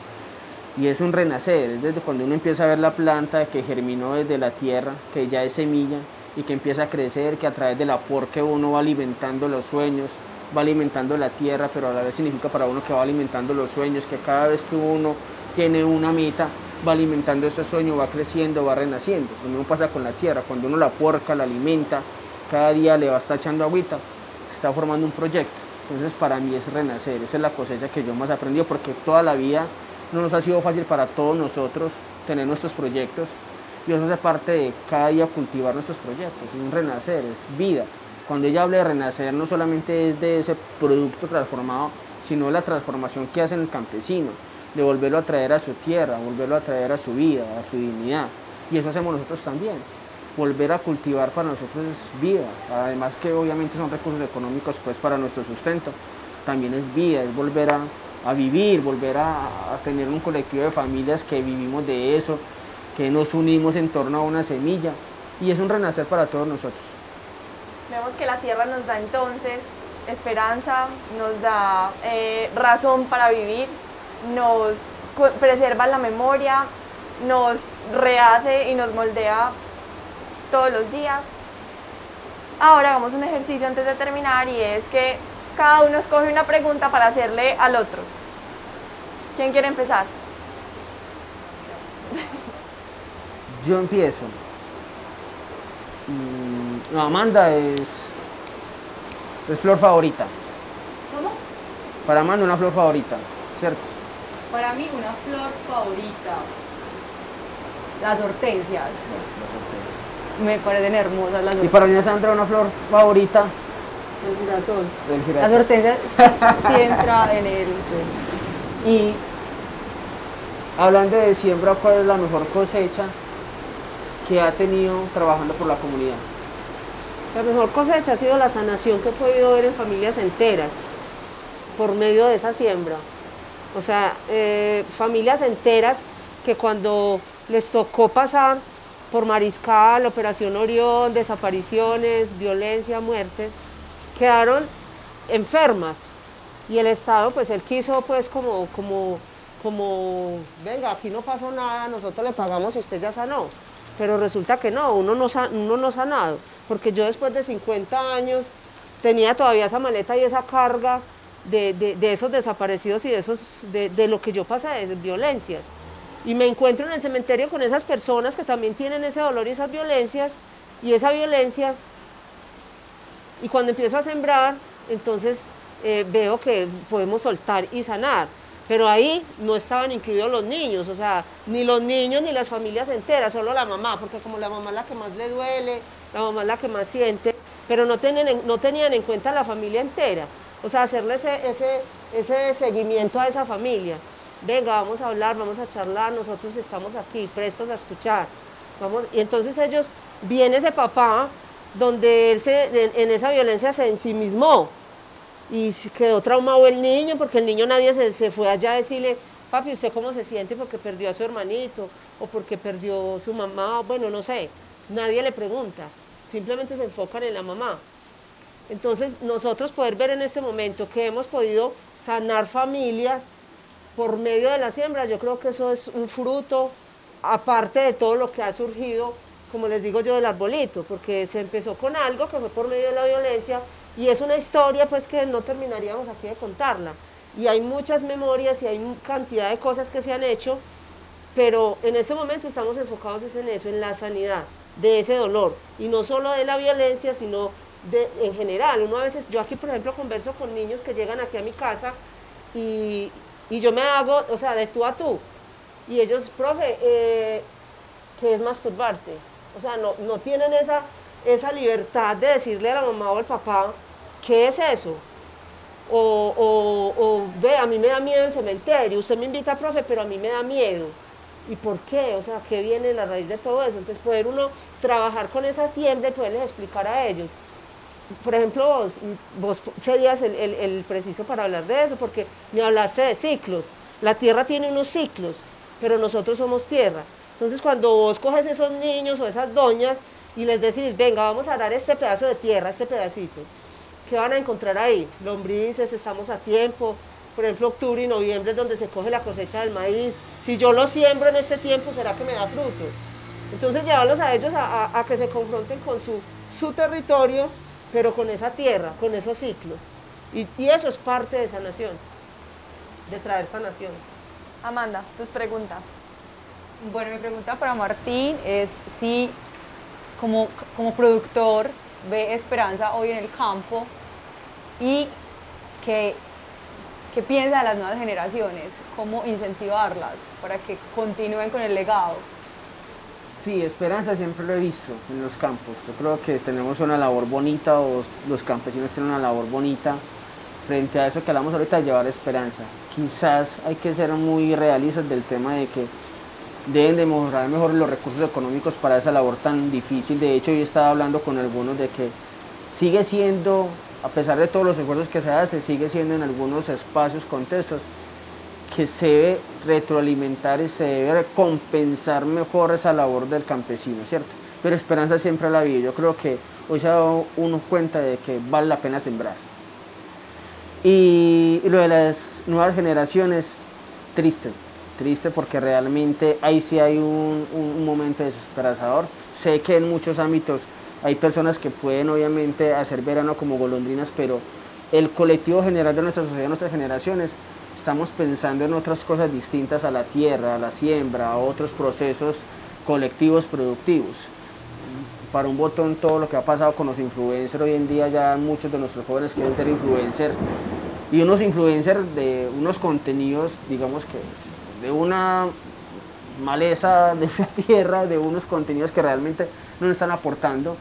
y es un renacer, es desde cuando uno empieza a ver la planta que germinó desde la tierra, que ya es semilla y que empieza a crecer, que a través del que uno va alimentando los sueños, va alimentando la tierra, pero a la vez significa para uno que va alimentando los sueños, que cada vez que uno tiene una meta, va alimentando ese sueño, va creciendo, va renaciendo. Lo mismo pasa con la tierra, cuando uno la porca, la alimenta, cada día le va a estar echando agüita, está formando un proyecto. Entonces para mí es renacer, esa es la cosecha que yo más he aprendido porque toda la vida no nos ha sido fácil para todos nosotros tener nuestros proyectos y eso hace parte de cada día cultivar nuestros proyectos, es un renacer, es vida. Cuando ella habla de renacer no solamente es de ese producto transformado, sino la transformación que hace el campesino, de volverlo a traer a su tierra, volverlo a traer a su vida, a su dignidad. Y eso hacemos nosotros también. Volver a cultivar para nosotros es vida, además que obviamente son recursos económicos pues para nuestro sustento, también es vida, es volver a a vivir, volver a, tener un colectivo de familias que vivimos de eso, que nos unimos en torno a una semilla y es un renacer para todos nosotros. Vemos que la tierra nos da entonces esperanza, nos da eh, razón para vivir, nos preserva la memoria, nos rehace y nos moldea todos los días. Ahora hagamos un ejercicio antes de terminar y es que cada uno escoge una pregunta para hacerle al otro. ¿Quién quiere empezar? Yo empiezo. Mm, no, Amanda es. Es flor favorita. ¿Cómo? Para Amanda una flor favorita, ¿cierto? Para mí una flor favorita. Las hortensias. Las hortensias. Me parecen hermosas las hortensias. Y para mí Sandra una flor favorita. El girasol. El girasol. Las hortensias sí entra en el... Y hablando de siembra, ¿cuál es la mejor cosecha que ha tenido trabajando por la comunidad? La mejor cosecha ha sido la sanación que he podido ver en familias enteras por medio de esa siembra. O sea, eh, familias enteras que cuando les tocó pasar por Mariscal, Operación Orión, desapariciones, violencia, muertes, quedaron enfermas y el Estado pues él quiso pues como, como, como, venga, aquí no pasó nada, nosotros le pagamos y usted ya sanó. Pero resulta que no, uno no, uno no sanado, porque yo después de 50 años tenía todavía esa maleta y esa carga de, esos desaparecidos y de, esos, de, lo que yo pasé, de esas violencias. Y me encuentro en el cementerio con esas personas que también tienen ese dolor y esas violencias, y esa violencia y cuando empiezo a sembrar, entonces eh, veo que podemos soltar y sanar. Pero ahí no estaban incluidos los niños, o sea, ni los niños ni las familias enteras, solo la mamá, porque como la mamá es la que más le duele, la mamá es la que más siente, pero no, tenían, en cuenta la familia entera. O sea, hacerle ese, ese, ese seguimiento a esa familia. Venga, vamos a hablar, vamos a charlar, nosotros estamos aquí, prestos a escuchar. Vamos, y entonces ellos, viene ese papá donde él se, en, esa violencia se ensimismó y quedó traumado el niño porque el niño nadie se, fue allá a decirle, papi, ¿usted cómo se siente porque perdió a su hermanito o porque perdió su mamá? Bueno, no sé, nadie le pregunta, simplemente se enfocan en la mamá. Entonces, nosotros poder ver en este momento que hemos podido sanar familias por medio de la siembra, yo creo que eso es un fruto aparte de todo lo que ha surgido, como les digo yo, del arbolito, porque se empezó con algo que fue por medio de la violencia y es una historia pues que no terminaríamos aquí de contarla. Y hay muchas memorias y hay cantidad de cosas que se han hecho, pero en este momento estamos enfocados en eso, en la sanidad de ese dolor, y no solo de la violencia, sino de, en general. Uno a veces, yo aquí por ejemplo converso con niños que llegan aquí a mi casa y, y yo me hago, o sea, de tú a tú, y ellos, profe, eh, ¿qué es masturbarse? O sea, no, no tienen esa, esa libertad de decirle a la mamá o al papá, ¿qué es eso? O, o, ve, a mí me da miedo el cementerio, usted me invita, profe, pero a mí me da miedo. ¿Y por qué? O sea, ¿qué viene la raíz de todo eso? Entonces, poder uno trabajar con esa siembra y poderles explicar a ellos. Por ejemplo, vos, vos serías el, el preciso para hablar de eso, porque me hablaste de ciclos. La tierra tiene unos ciclos pero nosotros somos tierra. Entonces cuando vos coges esos niños o esas doñas y les decís, venga, vamos a arar este pedazo de tierra, este pedacito, ¿qué van a encontrar ahí? Lombrices, estamos a tiempo, por ejemplo, octubre y noviembre es donde se coge la cosecha del maíz. Si yo lo siembro en este tiempo, ¿será que me da fruto? Entonces llevarlos a ellos a, que se confronten con su, su territorio, pero con esa tierra, con esos ciclos. Y, y eso es parte de esa nación, de traer sanación. Amanda, tus preguntas. Bueno, mi pregunta para Martín es si como, como productor ve esperanza hoy en el campo y qué, qué piensa de las nuevas generaciones, cómo incentivarlas para que continúen con el legado. Sí, esperanza siempre lo he visto en los campos. Yo creo que tenemos una labor bonita, o los campesinos tienen una labor bonita frente a eso que hablamos ahorita de llevar esperanza. Quizás hay que ser muy realistas del tema de que deben de mejorar mejor los recursos económicos para esa labor tan difícil. De hecho, yo estaba hablando con algunos de que sigue siendo, a pesar de todos los esfuerzos que se hacen, sigue siendo en algunos espacios, contextos, que se debe retroalimentar y se debe compensar mejor esa labor del campesino, ¿cierto? Pero esperanza siempre la vida. Yo creo que hoy se ha dado uno cuenta de que vale la pena sembrar y lo de las nuevas generaciones, triste, triste porque realmente ahí sí hay un, un, momento desesperanzador. Sé que en muchos ámbitos hay personas que pueden obviamente hacer verano como golondrinas, pero el colectivo general de nuestra sociedad, nuestras generaciones, estamos pensando en otras cosas distintas a la tierra, a la siembra, a otros procesos colectivos productivos. Para un botón todo lo que ha pasado con los influencers, hoy en día ya muchos de nuestros jóvenes quieren ser influencers y unos influencers de unos contenidos, digamos que de una maleza de la tierra, de unos contenidos que realmente no están aportando,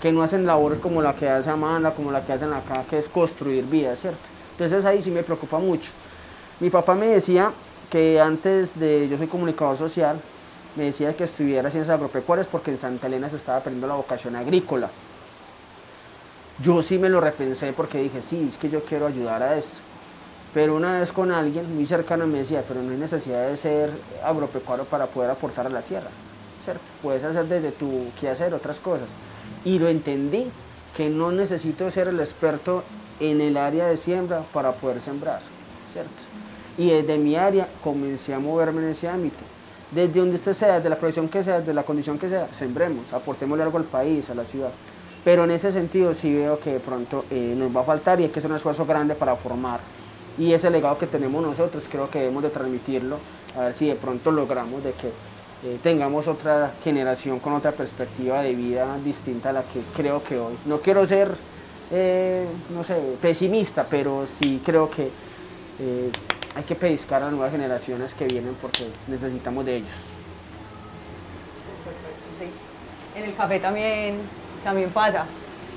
que no hacen labores como la que hace Amanda, como la que hacen acá, que es construir vida, ¿cierto? Entonces ahí sí me preocupa mucho. Mi papá me decía que antes de, yo soy comunicador social, me decía que estuviera ciencias agropecuarias porque en Santa Elena se estaba perdiendo la vocación agrícola yo sí me lo repensé porque dije, sí, es que yo quiero ayudar a esto. Pero una vez con alguien muy cercano me decía, pero no hay necesidad de ser agropecuario para poder aportar a la tierra, ¿cierto? Puedes hacer desde tu hacer otras cosas. Y lo entendí, que no necesito ser el experto en el área de siembra para poder sembrar, ¿cierto? Y desde mi área comencé a moverme en ese ámbito. Desde donde usted sea, desde la profesión que sea, desde la condición que sea, sembremos, aportémosle algo al país, a la ciudad. Pero en ese sentido sí veo que de pronto eh, nos va a faltar y hay que hacer un esfuerzo grande para formar. Y ese legado que tenemos nosotros creo que debemos de transmitirlo, a ver si de pronto logramos de que eh, tengamos otra generación con otra perspectiva de vida distinta a la que creo que hoy. No quiero ser, eh, no sé, pesimista, pero sí creo que hay que pescar a las nuevas generaciones que vienen porque necesitamos de ellos. En el café también también pasa.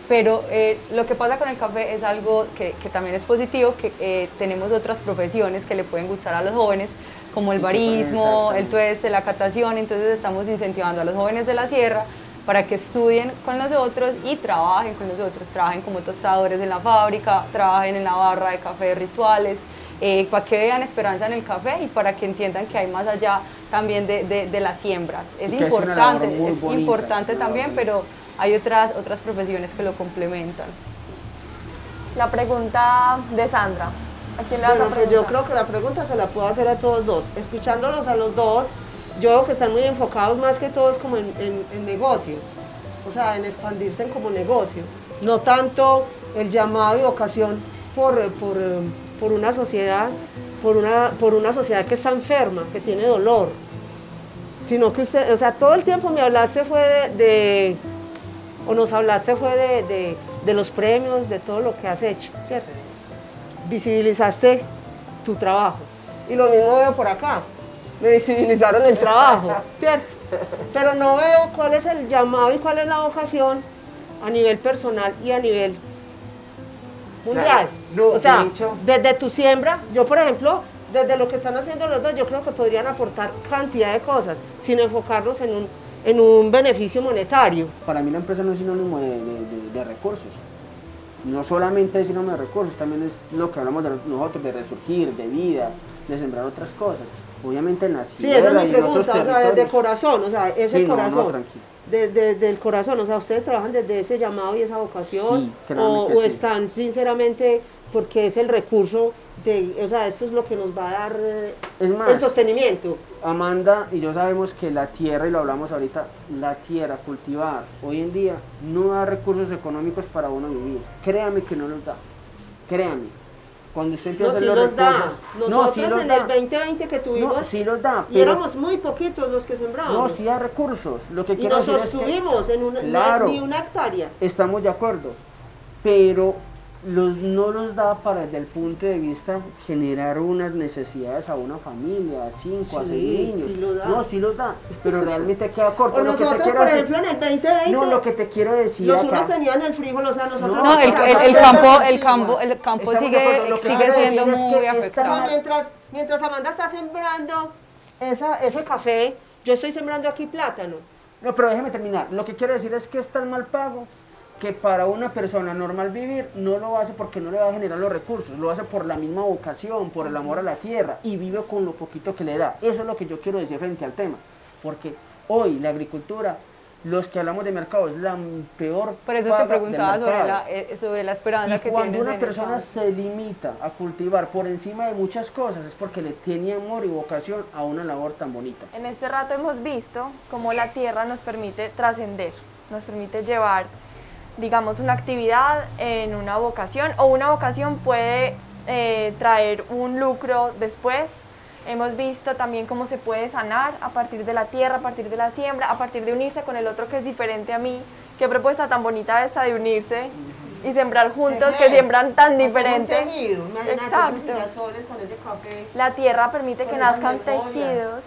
Pero eh, lo que pasa con el café es algo que, que también es positivo, que eh, tenemos otras profesiones que le pueden gustar a los jóvenes, como el barismo, el tueste, la catación, entonces estamos incentivando a los jóvenes de la sierra para que estudien con nosotros y trabajen con nosotros, trabajen como tostadores en la fábrica, trabajen en la barra de café rituales, eh, para que vean esperanza en el café y para que entiendan que hay más allá también de, de, la siembra. Es importante, es, importante también, pero hay otras, otras profesiones que lo complementan. La pregunta de Sandra. ¿A quién le a pues yo creo que la pregunta se la puedo hacer a todos dos. Escuchándolos a los dos, yo veo que están muy enfocados más que todos como en, en negocio, o sea, en expandirse como negocio, no tanto el llamado y vocación por, por, por una sociedad, por una, por una sociedad que está enferma, que tiene dolor, sino que usted, o sea, todo el tiempo me hablaste fue de, o nos hablaste fue de, de, los premios, de todo lo que has hecho, ¿cierto? Visibilizaste tu trabajo. Y lo mismo veo por acá, me visibilizaron el trabajo, ¿cierto? Pero no veo cuál es el llamado y cuál es la vocación a nivel personal y a nivel mundial. o sea, desde tu siembra, yo por ejemplo, desde lo que están haciendo los dos, yo creo que podrían aportar cantidad de cosas, sin enfocarnos en un, en un beneficio monetario. Para mí la empresa no es sinónimo de, de, recursos. No solamente es sinónimo de recursos, también es lo que hablamos de nosotros, de resurgir, de vida, de sembrar otras cosas. Obviamente en la Sí, esa es mi pregunta, o sea, desde corazón, o sea, ese corazón. desde el corazón, o sea, ustedes trabajan desde ese llamado y esa vocación, o, o están sinceramente porque es el recurso de, o sea, esto es lo que nos va a dar eh, el sostenimiento. Amanda y yo sabemos que la tierra, y lo hablamos ahorita, la tierra, cultivar, hoy en día no da recursos económicos para uno vivir. Créame que no los da, créame. Cuando usted empieza no, a hacer los, da. Nosotros en el 2020 que tuvimos, no, sí los da, y éramos muy poquitos los que sembrábamos. No, sí da recursos. Lo que y nos sostuvimos en una, ni una hectárea. Estamos de acuerdo, pero los, no los da para desde el punto de vista generar unas necesidades a una familia, a cinco, a seis niños. Sí lo da. No, sí los da, pero realmente queda corto. O nosotros, por ejemplo, en el 2020, no, lo que te quiero decir los unos tenían el frijol, o sea, nosotros... No, el, el, campo, el campo, el campo sigue, sigue siendo muy afectado. mientras, mientras Amanda está sembrando esa, ese café, yo estoy sembrando aquí plátano. No, pero déjeme terminar. Lo que quiero decir es que es tan mal pago que para una persona normal vivir no lo hace porque no le va a generar los recursos, lo hace por la misma vocación, por el amor a la tierra y vive con lo poquito que le da. Eso es lo que yo quiero decir frente al tema, porque hoy la agricultura, los que hablamos de mercado, es la peor. Por eso te preguntaba sobre la, eh, sobre la esperanza y que cuando una persona se limita a cultivar por encima de muchas cosas es porque le tiene amor y vocación a una labor tan bonita. En este rato hemos visto cómo la tierra nos permite trascender, nos permite llevar digamos, una actividad en una vocación o una vocación puede eh, traer un lucro después. Hemos visto también cómo se puede sanar a partir de la tierra, a partir de la siembra, a partir de unirse con el otro que es diferente a mí. Qué propuesta tan bonita esta de unirse y sembrar juntos, que siembran tan diferente. Exacto. La tierra permite que nazcan tejidos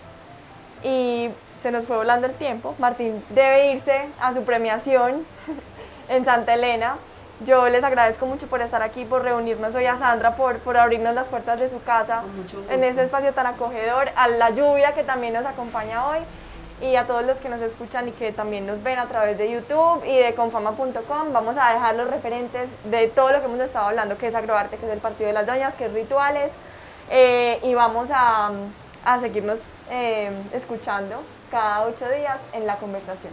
y se nos fue volando el tiempo. Martín debe irse a su premiación en Santa Elena. Yo les agradezco mucho por estar aquí, por reunirnos hoy a Sandra, por, por abrirnos las puertas de su casa en este espacio tan acogedor, a la lluvia que también nos acompaña hoy y a todos los que nos escuchan y que también nos ven a través de YouTube y de confama.com. Vamos a dejar los referentes de todo lo que hemos estado hablando, que es Agroarte, que es el Partido de las Doñas, que es Rituales, eh, y vamos a, a seguirnos eh, escuchando cada ocho días en la conversación.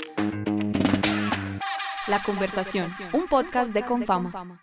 La conversación, un podcast de Confama.